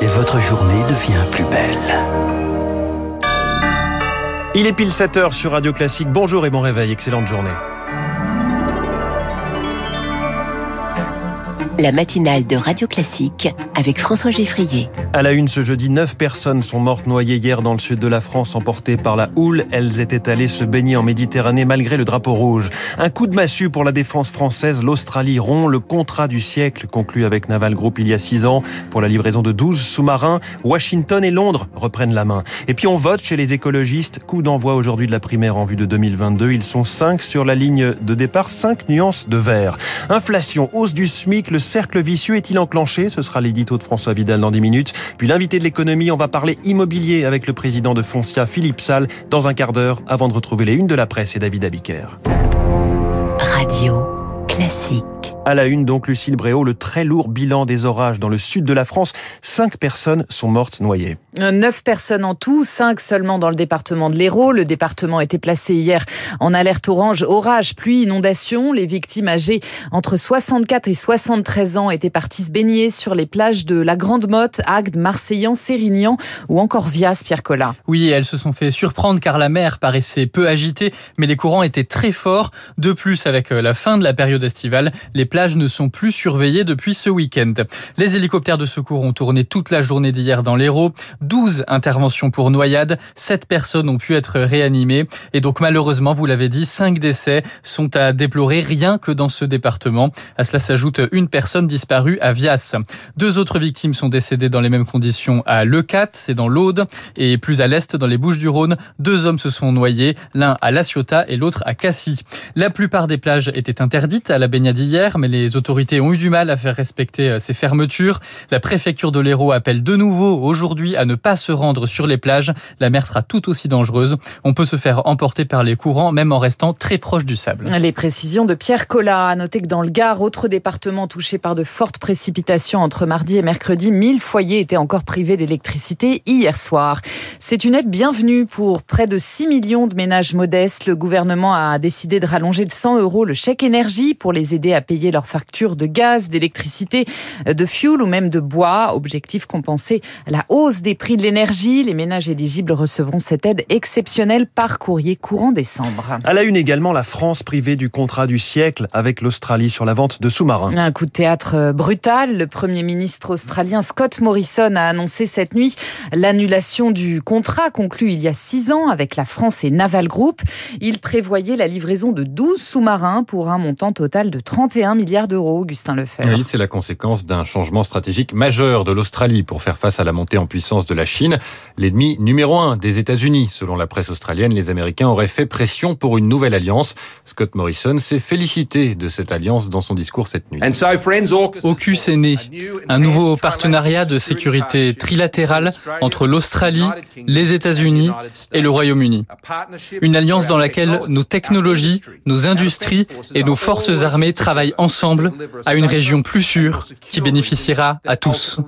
et votre journée devient plus belle. Il est pile 7 heures sur Radio Classique. Bonjour et bon réveil. Excellente journée. La matinale de Radio Classique avec François Geffrier. À la une ce jeudi, neuf personnes sont mortes noyées hier dans le sud de la France emportées par la houle. Elles étaient allées se baigner en Méditerranée malgré le drapeau rouge. Un coup de massue pour la défense française. L'Australie rompt le contrat du siècle conclu avec Naval Group il y a six ans pour la livraison de 12 sous-marins. Washington et Londres reprennent la main. Et puis on vote chez les écologistes. Coup d'envoi aujourd'hui de la primaire en vue de 2022. Ils sont cinq sur la ligne de départ, cinq nuances de vert. Inflation, hausse du SMIC, le cercle vicieux est-il enclenché? Ce sera l'édito de François Vidal dans 10 minutes. Puis l'invité de l'économie, on va parler immobilier avec le président de Foncia, Philippe Salle, dans un quart d'heure, avant de retrouver les unes de la presse et David Abiker. Radio classique. À la une, donc, Lucille Bréau, le très lourd bilan des orages dans le sud de la France. Cinq personnes sont mortes noyées. Neuf personnes en tout, cinq seulement dans le département de l'Hérault. Le département a été placé hier en alerte orange, orage, pluie, inondation. Les victimes âgées entre 64 et 73 ans étaient parties se baigner sur les plages de la Grande Motte, Agde, Marseillan, Sérignan ou encore Vias, Pierre Collat. Oui, elles se sont fait surprendre car la mer paraissait peu agitée, mais les courants étaient très forts. De plus, avec euh, la fin de la période estivale, les plages ne sont plus surveillées depuis ce week-end. Les hélicoptères de secours ont tourné toute la journée d'hier dans l'Hérault. 12 interventions pour noyade, 7 personnes ont pu être réanimées et donc malheureusement, vous l'avez dit, 5 décès sont à déplorer rien que dans ce département. À cela s'ajoute une personne disparue à Vias. Deux autres victimes sont décédées dans les mêmes conditions à Lecat, c'est dans l'Aude, et plus à l'est dans les Bouches-du-Rhône. Deux hommes se sont noyés, l'un à La Ciotat et l'autre à Cassis. La plupart des plages étaient interdites à la baignade hier, mais les autorités ont eu du mal à faire respecter euh, ces fermetures. La préfecture de l'Hérault appelle de nouveau aujourd'hui à ne pas se rendre sur les plages. La mer sera tout aussi dangereuse. On peut se faire emporter par les courants, même en restant très proche du sable. Les précisions de Pierre Collat. A noter que dans le Gard, autre département touché par de fortes précipitations entre mardi et mercredi, 1000 foyers étaient encore privés d'électricité hier soir. C'est une aide bienvenue pour près de 6 millions de ménages modestes. Le gouvernement a décidé de rallonger de 100 euros le chèque énergie pour les aider à payer leurs factures de gaz, d'électricité, de fuel ou même de bois. Objectif compenser la hausse des prix de l'énergie. Les ménages éligibles recevront cette aide exceptionnelle par courrier courant décembre. À la une également, la France privée du contrat du siècle avec l'Australie sur la vente de sous-marins. Un coup de théâtre euh, brutal. Le Premier ministre australien Scott Morrison a annoncé cette nuit l'annulation du contrat conclu il y a six ans avec la France et Naval Group. Il prévoyait la livraison de 12 sous-marins pour un montant total de 31 milliards d'euros, Augustin Lefebvre. Oui, c'est la conséquence d'un changement stratégique majeur de l'Australie pour faire face à la montée en puissance de la Chine. L'ennemi numéro un des États-Unis. Selon la presse australienne, les Américains auraient fait pression pour une nouvelle alliance. Scott Morrison s'est félicité de cette alliance dans son discours cette nuit. AUKUS est né, un nouveau partenariat de sécurité trilatéral entre l'Australie, les États-Unis et le Royaume-Uni. Une alliance dans laquelle nos technologies, nos industries et nos forces armées travaillent ensemble à une région plus sûre qui bénéficiera à tous.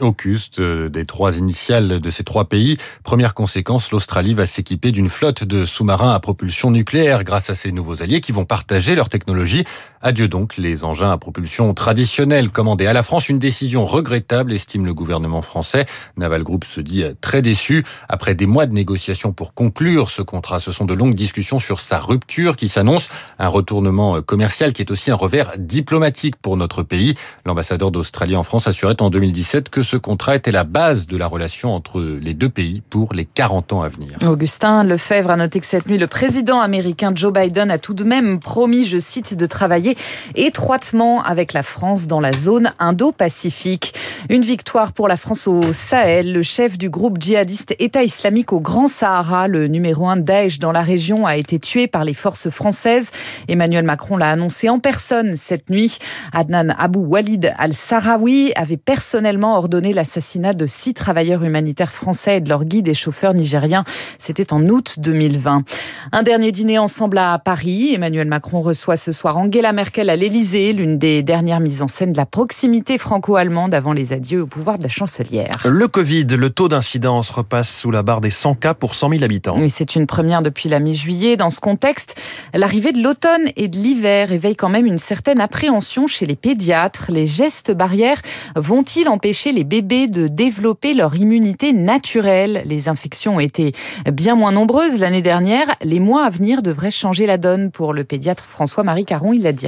AUKUS, euh, des trois initiales de ces trois pays. Première conséquence, l'Australie va s'équiper d'une flotte de sous-marins à propulsion nucléaire grâce à ses nouveaux alliés qui vont partager leur technologie. Adieu donc les engins à propulsion traditionnels commandés à la France. Une décision regrettable, estime le gouvernement français. Naval Group se dit très déçu. Après des mois de négociations pour conclure ce contrat, ce sont de longues discussions sur sa rupture qui s'annonce. Un retournement commercial qui est aussi un revers diplomatique pour notre pays. L'ambassadeur d'Australie en France assurait en 2017 que ce contrat était la base de la relation entre les deux pays pour les 40 ans à venir. Augustin Lefebvre a noté que cette nuit, le président américain Joe Biden a tout de même promis, je cite, de travailler étroitement avec la France dans la zone Indo-Pacifique. Une victoire pour la France au Sahel. Le chef du groupe djihadiste État islamique au Grand Sahara, le numéro un de Daesh dans la région, a été tué par les forces françaises. Emmanuel Macron l'a annoncé en personne cette nuit. Adnan Abou Walid al-Sahraoui avait personnellement ordonné l'assassinat de six travailleurs humanitaires français et de leur guide et chauffeurs nigériens. C'était en août 2020. Un dernier dîner ensemble à Paris. Emmanuel Macron reçoit ce soir Angela Merkel à l'Elysée, l'une des dernières mises en scène de la proximité franco-allemande avant les adieux au pouvoir de la chancelière. Le Covid, le taux d'incidence repasse sous la barre des 100 cas pour 100 000 habitants. Et c'est une première depuis la mi-juillet. Dans ce contexte, l'arrivée de l'automne et de l'hiver éveille quand même une certaine appréhension chez les pédiatres. Les gestes barrières vont-ils empêcher les bébés de développer leur immunité naturelle? Les infections ont été bien moins nombreuses l'année dernière. Les mois à venir devraient changer la donne pour le pédiatre François-Marie Caron. Il l'a dit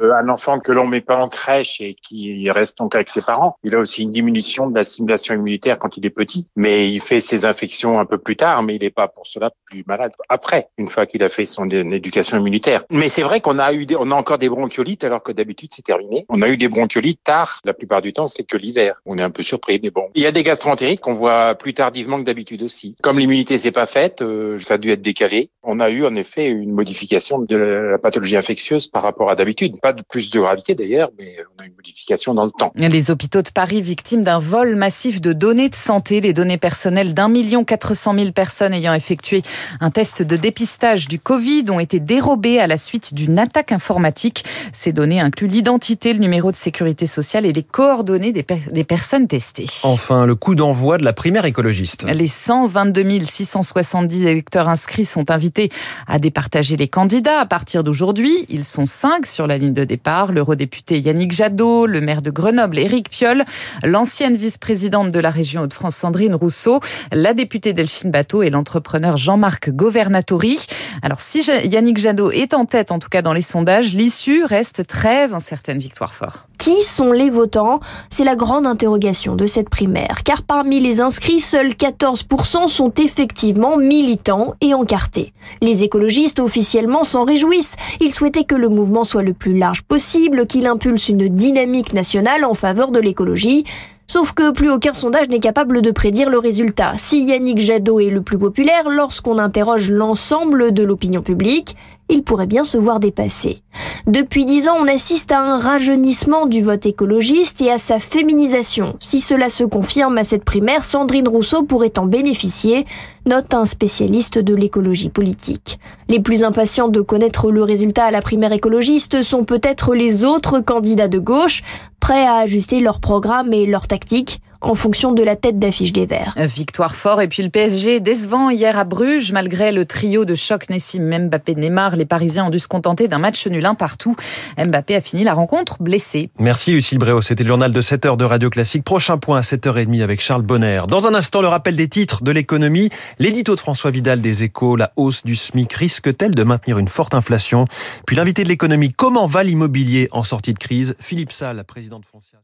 Euh, un enfant que l'on met pas en crèche et qui reste donc avec ses parents, il a aussi une diminution de la stimulation immunitaire quand il est petit. Mais il fait ses infections un peu plus tard, mais il n'est pas pour cela plus malade après, une fois qu'il a fait son éducation immunitaire. Mais c'est vrai qu'on a eu des, on a encore des bronchiolites alors que d'habitude c'est terminé. On a eu des bronchiolites tard. La plupart du temps, c'est que l'hiver. On est un peu surpris, mais bon. Il y a des gastroentérites qu'on voit plus tardivement que d'habitude aussi. Comme l'immunité s'est pas faite, euh, ça a dû être décalé. On a eu en effet une modification de la pathologie infectieuse par rapport à d'habitude. Pas de plus de gravité d'ailleurs, mais on a une modification dans le temps. Les hôpitaux de Paris victimes d'un vol massif de données de santé, les données personnelles d'un million quatre cent mille personnes ayant effectué un test de dépistage du Covid ont été dérobées à la suite d'une attaque informatique. Ces données incluent l'identité, le numéro de sécurité sociale et les coordonnées des, des personnes testées. Enfin, le coup d'envoi de la primaire écologiste. Les 122 670 électeurs inscrits sont invités à départager les candidats à partir d'aujourd'hui. Ils sont sur la ligne de départ. L'eurodéputé Yannick Jadot, le maire de Grenoble Éric Piolle, l'ancienne vice-présidente de la région Hauts-de-France Sandrine Rousseau, la députée Delphine Bateau et l'entrepreneur Jean-Marc Governatori. Alors si Yannick Jadot est en tête, en tout cas dans les sondages, l'issue reste très incertaine. Victoire fort. Qui sont les votants? C'est la grande interrogation de cette primaire, car parmi les inscrits, seuls 14% sont effectivement militants et encartés. Les écologistes officiellement s'en réjouissent. Ils souhaitaient que le soit le plus large possible, qu'il impulse une dynamique nationale en faveur de l'écologie. Sauf que plus aucun sondage n'est capable de prédire le résultat. Si Yannick Jadot est le plus populaire, lorsqu'on interroge l'ensemble de l'opinion publique, il pourrait bien se voir dépassé. Depuis dix ans, on assiste à un rajeunissement du vote écologiste et à sa féminisation. Si cela se confirme à cette primaire, Sandrine Rousseau pourrait en bénéficier, note un spécialiste de l'écologie politique. Les plus impatients de connaître le résultat à la primaire écologiste sont peut-être les autres candidats de gauche, prêts à ajuster leur programme et leur tactique en fonction de la tête d'affiche des Verts. Victoire fort et puis le PSG décevant hier à Bruges malgré le trio de choc Nessim, Mbappé, Neymar. Les Parisiens ont dû se contenter d'un match nul un partout. Mbappé a fini la rencontre blessé. Merci Lucille Bréau, c'était le journal de 7h de Radio Classique. Prochain point à 7h30 avec Charles Bonner. Dans un instant, le rappel des titres de l'économie. L'édito de François Vidal des Échos, la hausse du SMIC risque-t-elle de maintenir une forte inflation? Puis l'invité de l'économie, comment va l'immobilier en sortie de crise? Philippe Salle, président de Foncière.